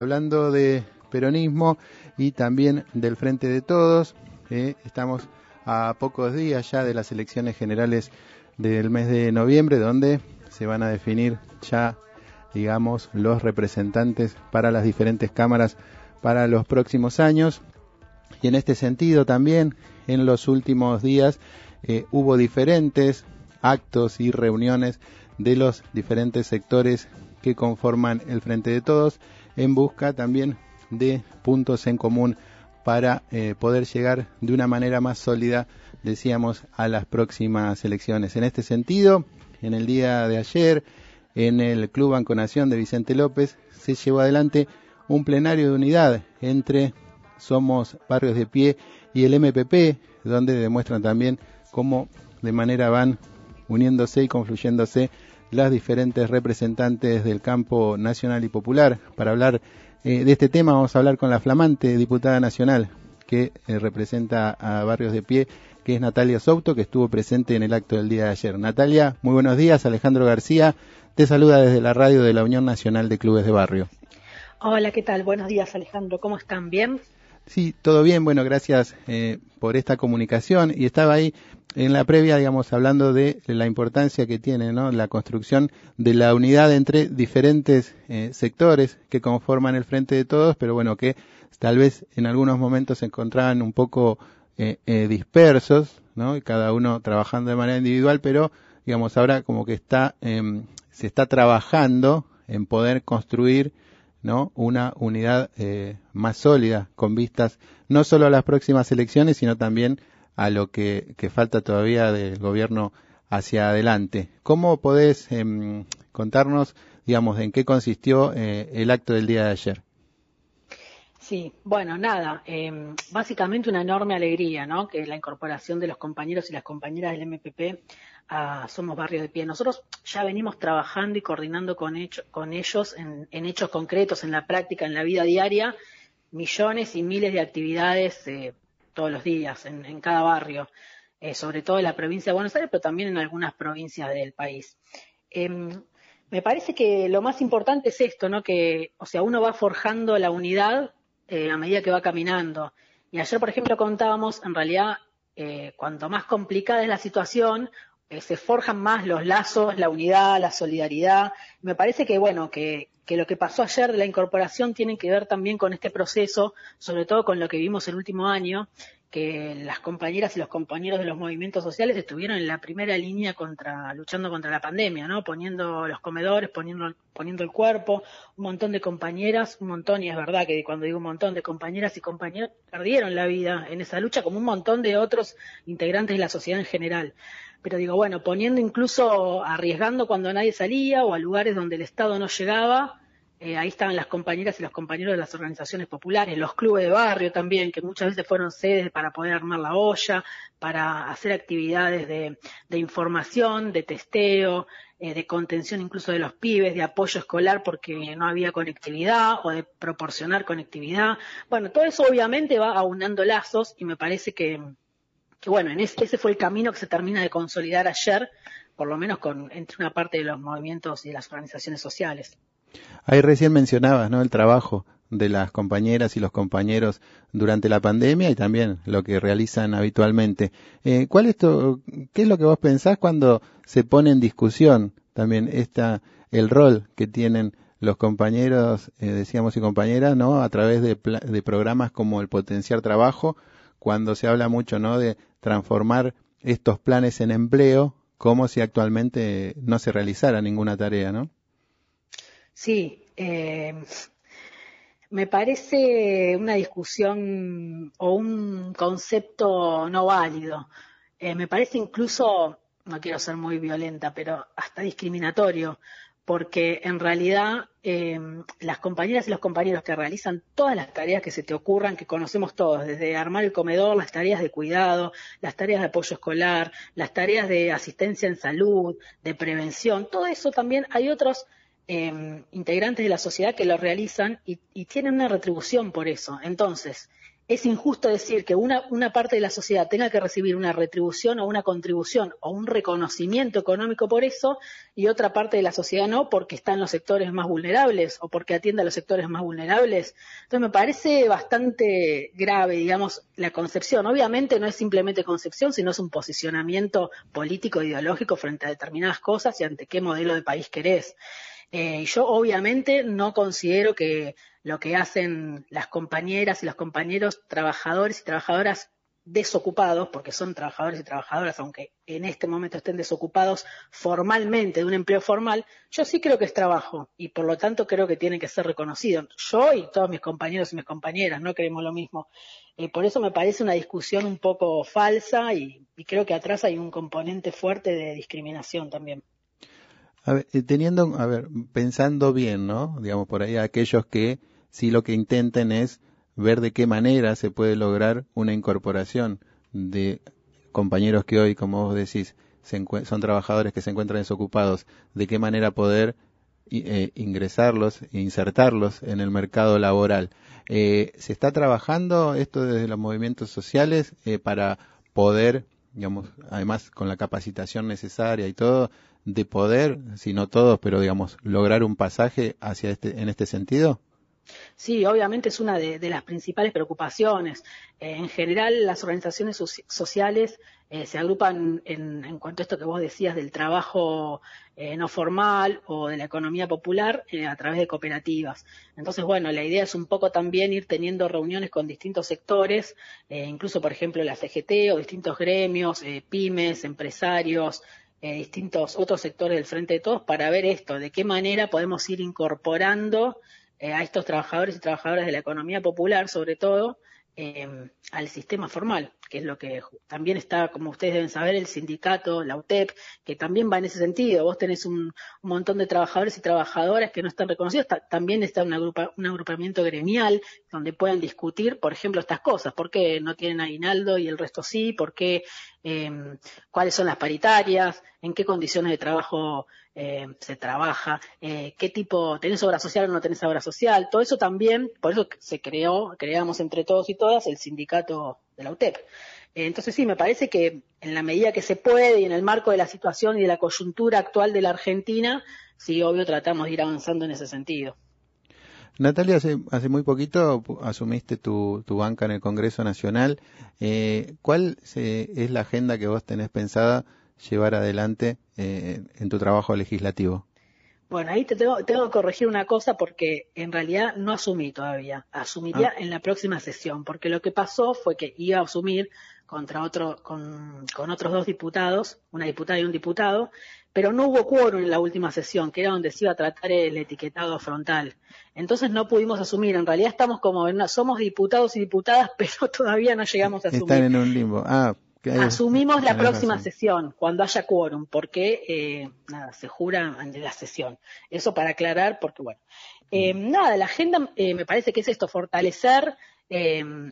Hablando de peronismo y también del Frente de Todos, eh, estamos a pocos días ya de las elecciones generales del mes de noviembre, donde se van a definir ya, digamos, los representantes para las diferentes cámaras para los próximos años. Y en este sentido también, en los últimos días, eh, hubo diferentes actos y reuniones de los diferentes sectores que conforman el Frente de Todos en busca también de puntos en común para eh, poder llegar de una manera más sólida, decíamos, a las próximas elecciones. En este sentido, en el día de ayer, en el Club Banco Nación de Vicente López, se llevó adelante un plenario de unidad entre Somos Barrios de Pie y el MPP, donde demuestran también cómo de manera van uniéndose y confluyéndose las diferentes representantes del campo nacional y popular. Para hablar eh, de este tema vamos a hablar con la flamante diputada nacional que eh, representa a Barrios de Pie, que es Natalia Souto, que estuvo presente en el acto del día de ayer. Natalia, muy buenos días. Alejandro García te saluda desde la radio de la Unión Nacional de Clubes de Barrio. Hola, ¿qué tal? Buenos días, Alejandro. ¿Cómo están? ¿Bien? Sí, todo bien. Bueno, gracias eh, por esta comunicación. Y estaba ahí en la previa, digamos, hablando de la importancia que tiene ¿no? la construcción de la unidad entre diferentes eh, sectores que conforman el Frente de Todos, pero bueno, que tal vez en algunos momentos se encontraban un poco eh, eh, dispersos, ¿no? Y cada uno trabajando de manera individual, pero digamos, ahora como que está, em, se está trabajando en poder construir ¿no? una unidad más sólida con vistas no solo a las próximas elecciones, sino también a lo que, falta todavía del gobierno hacia adelante. ¿Cómo podés em, contarnos, digamos, en qué consistió eh, el acto del día de ayer? Sí, bueno, nada, em, básicamente una enorme alegría, ¿no? Que la incorporación de los compañeros y las compañeras del MPP a Somos Barrio de Pie. Nosotros ya venimos trabajando y coordinando con, con ellos en, hechos concretos, en la práctica, en la vida diaria, millones y miles de actividades eh, todos los días en, cada barrio, eh, sobre todo en la provincia de Buenos Aires, pero también en algunas provincias del país. Em, me parece que lo más importante es esto, ¿no? Que, o sea, uno va forjando la unidad eh, a medida que va caminando. Y ayer, por ejemplo, contábamos, en realidad, eh, cuanto más complicada es la situación, se forjan más los lazos, la unidad, la solidaridad. Me parece que, bueno, que, que lo que pasó ayer de la incorporación tiene que ver también con este proceso, sobre todo con lo que vimos el último año, que las compañeras y los compañeros de los movimientos sociales estuvieron en la primera línea contra, luchando contra la pandemia, ¿no? Poniendo los comedores, poniendo, poniendo el cuerpo, un montón de compañeras, un montón, y es verdad que cuando digo un montón de compañeras y compañeros perdieron la vida en esa lucha, como un montón de otros integrantes de la sociedad en general pero digo, bueno, poniendo incluso, arriesgando cuando nadie salía o a lugares donde el Estado no llegaba, eh, ahí estaban las compañeras y los compañeros de las organizaciones populares, los clubes de barrio también, que muchas veces fueron sedes para poder armar la olla, para hacer actividades de, información, de testeo, eh, de contención incluso de los pibes, de apoyo escolar porque no había conectividad o de proporcionar conectividad. Bueno, todo eso obviamente va aunando lazos y me parece que, que bueno, en ese, fue el camino que se termina de consolidar ayer, por lo menos con, entre una parte de los movimientos y las organizaciones sociales. Ahí recién mencionabas, ¿no? El trabajo de las compañeras y los compañeros durante la pandemia y también lo que realizan habitualmente. Eh, ¿Cuál es qué es lo que vos pensás cuando se pone en discusión también esta, el rol que tienen los compañeros, eh, decíamos y compañeras, ¿no? A través de, de programas como el Potenciar Trabajo, cuando se habla mucho, ¿no? De transformar estos planes en empleo como si actualmente no se realizara ninguna tarea, ¿no? Sí, eh, me parece una discusión o un concepto no válido. Eh, me parece incluso, no quiero ser muy violenta, pero hasta discriminatorio, porque en realidad em, las compañeras y los compañeros que realizan todas las tareas que se te ocurran, que conocemos todos, desde armar el comedor, las tareas de cuidado, las tareas de apoyo escolar, las tareas de asistencia en salud, de prevención, todo eso también hay otros em, integrantes de la sociedad que lo realizan y, y tienen una retribución por eso. Entonces, es injusto decir que una, una, parte de la sociedad tenga que recibir una retribución o una contribución o un reconocimiento económico por eso y otra parte de la sociedad no porque está en los sectores más vulnerables o porque atiende a los sectores más vulnerables. Entonces me parece bastante grave, digamos, la concepción. Obviamente no es simplemente concepción, sino es un posicionamiento político ideológico frente a determinadas cosas y ante qué modelo de país querés. Eh, yo obviamente no considero que lo que hacen las compañeras y los compañeros trabajadores y trabajadoras desocupados, porque son trabajadores y trabajadoras, aunque en este momento estén desocupados formalmente de un empleo formal, yo sí creo que es trabajo y por lo tanto creo que tiene que ser reconocido. Yo y todos mis compañeros y mis compañeras no queremos lo mismo. Eh, por eso me parece una discusión un poco falsa y creo que atrás hay un componente fuerte de discriminación también. A ver, eh, teniendo, a ver, pensando bien, ¿no? Digamos, por ahí aquellos que sí lo que intenten es ver de qué manera se puede lograr una incorporación de compañeros que hoy, como vos decís, son trabajadores que se encuentran desocupados, de qué manera poder eh, ingresarlos e insertarlos en el mercado laboral. Eh, ¿Se está trabajando esto desde los movimientos sociales para poder, digamos, además con la capacitación necesaria y todo, de poder, si no todos, pero digamos, lograr un pasaje hacia este, en este sentido? Sí, obviamente es una de, las principales preocupaciones. Eh, en general, las organizaciones sociales eh, se agrupan en, cuanto a esto que vos decías del trabajo eh, no formal o de la economía popular a través de cooperativas. Entonces, bueno, la idea es un poco también ir teniendo reuniones con distintos sectores, incluso, por ejemplo, la CGT o distintos gremios, pymes, empresarios, distintos otros sectores del Frente de Todos para ver esto, de qué manera podemos ir incorporando eh, a estos trabajadores y trabajadoras de la economía popular, sobre todo, eh, al sistema formal, que es lo que también está, como ustedes deben saber, el sindicato, la UTEP, que también va en ese sentido. Vos tenés un, montón de trabajadores y trabajadoras que no están reconocidos, también está un agrupamiento gremial donde puedan discutir, por ejemplo, estas cosas, por qué no tienen aguinaldo y el resto sí, por qué, eh, cuáles son las paritarias, en qué condiciones de trabajo eh, se trabaja, eh, qué tipo, tenés obra social o no tenés obra social, todo eso también, por eso se creó, creamos entre todos y todas el sindicato de la UTEP. Eh, entonces sí, me parece que en la medida que se puede y en el marco de la situación y de la coyuntura actual de la Argentina, sí, obvio, tratamos de ir avanzando en ese sentido. Natalia, hace, hace muy poquito asumiste tu, tu banca en el Congreso Nacional. ¿Cuál es la agenda que vos tenés pensada llevar adelante eh, en tu trabajo legislativo? Bueno, ahí te tengo, que corregir una cosa porque en realidad no asumí todavía. Asumiría ah. en la próxima sesión, porque lo que pasó fue que iba a asumir contra otro, con, con, otros dos diputados, una diputada y un diputado, pero no hubo quórum en la última sesión, que era donde se iba a tratar el etiquetado frontal. Entonces no pudimos asumir. En realidad estamos como, somos diputados y diputadas, pero todavía no llegamos a asumir. Están en un limbo. Ah, Asumimos la próxima sesión, cuando haya quórum, porque eh, nada, se jura ante la sesión. Eso para aclarar, porque bueno. Eh, nada, la agenda eh, me parece que es esto, fortalecer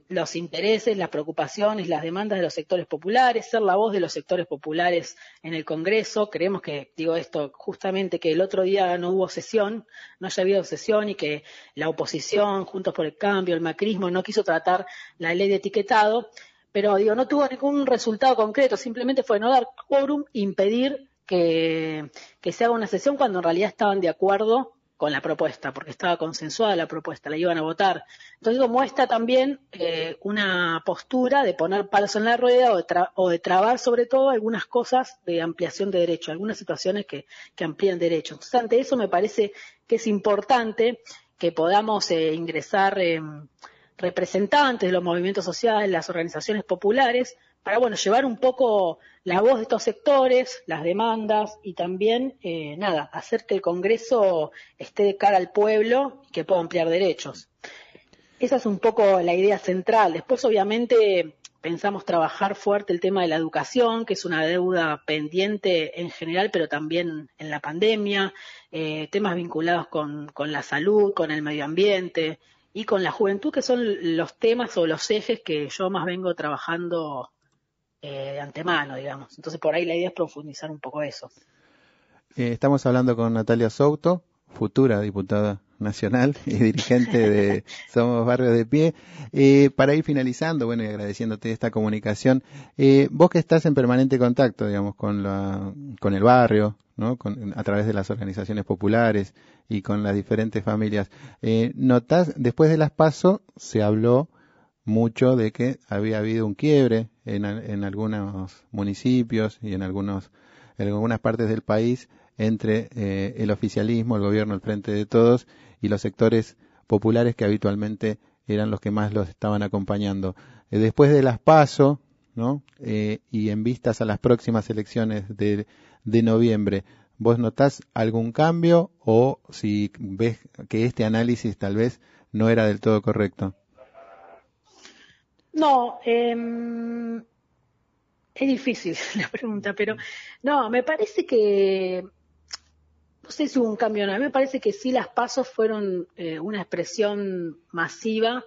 los intereses, las preocupaciones, las demandas de los sectores populares, ser la voz de los sectores populares en el Congreso. Creemos que, digo esto, justamente que el otro día no hubo sesión, no haya habido sesión y que la oposición, Juntos por el Cambio, el macrismo, no quiso tratar la ley de etiquetado pero digo, no tuvo ningún resultado concreto, simplemente fue no dar quórum, impedir que, se haga una sesión cuando en realidad estaban de acuerdo con la propuesta, porque estaba consensuada la propuesta, la iban a votar. Entonces digo, muestra también eh, una postura de poner palos en la rueda o de, o de, trabar sobre todo algunas cosas de ampliación de derechos, algunas situaciones que, que amplían derechos. Entonces ante eso me parece que es importante que podamos eh, ingresar representantes de los movimientos sociales, las organizaciones populares, para bueno, llevar un poco la voz de estos sectores, las demandas y también, eh, nada, hacer que el Congreso esté de cara al pueblo y que pueda ampliar derechos. Esa es un poco la idea central. Después, obviamente, pensamos trabajar fuerte el tema de la educación, que es una deuda pendiente en general, pero también en la pandemia, eh, temas vinculados con, con la salud, con el medio ambiente, y con la juventud, que son los temas o los ejes que yo más vengo trabajando eh, de antemano, digamos. Entonces, por ahí la idea es profundizar un poco eso. Eh, estamos hablando con Natalia Souto, futura diputada nacional y dirigente de Somos Barrios de Pie. Eh, para ir finalizando, bueno, y agradeciéndote esta comunicación, eh, vos que estás en permanente contacto, digamos, con, la, con el barrio, ¿no? Con, a través de las organizaciones populares y con las diferentes familias, eh, ¿notás, después de las PASO se habló mucho de que había habido un quiebre en, en algunos municipios y en, algunos, en algunas partes del país entre eh, el oficialismo, el gobierno, el frente de todos y los sectores populares que habitualmente eran los que más los estaban acompañando. Eh, después de las PASO, ¿no? Eh, y en vistas a las próximas elecciones de, de noviembre, ¿vos notás algún cambio o si ves que este análisis tal vez no era del todo correcto? No, eh, es difícil la pregunta, pero no, me parece que no sé si hubo un cambio o no, a mí me parece que sí las pasos fueron eh, una expresión masiva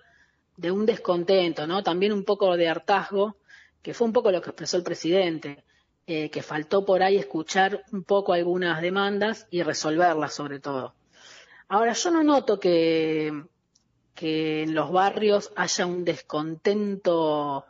de un descontento, ¿no? También un poco de hartazgo, que fue un poco lo que expresó el presidente, eh, que faltó por ahí escuchar un poco algunas demandas y resolverlas sobre todo. Ahora, yo no noto que, que en los barrios haya un descontento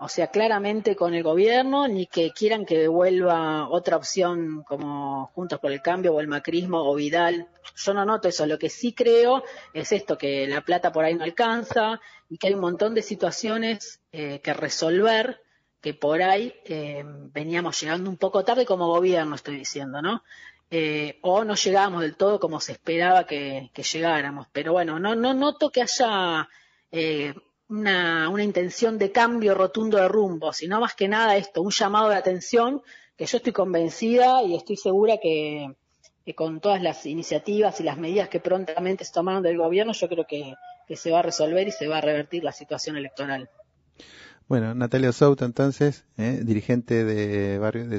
o sea, claramente con el gobierno, ni que quieran que vuelva otra opción como Juntos por el Cambio o el Macrismo o Vidal. Yo no noto eso. Lo que sí creo es esto, que la plata por ahí no alcanza y que hay un montón de situaciones eh, que resolver que por ahí eh, veníamos llegando un poco tarde como gobierno, estoy diciendo, ¿no? Eh, o no llegábamos del todo como se esperaba que, llegáramos. Pero bueno, no, no noto que haya eh, una, intención de cambio rotundo de rumbo, sino más que nada esto, un llamado de atención que yo estoy convencida y estoy segura que, con todas las iniciativas y las medidas que prontamente se tomaron del gobierno, yo creo que se va a resolver y se va a revertir la situación electoral. Bueno, Natalia Souto, entonces, eh, dirigente de barrio de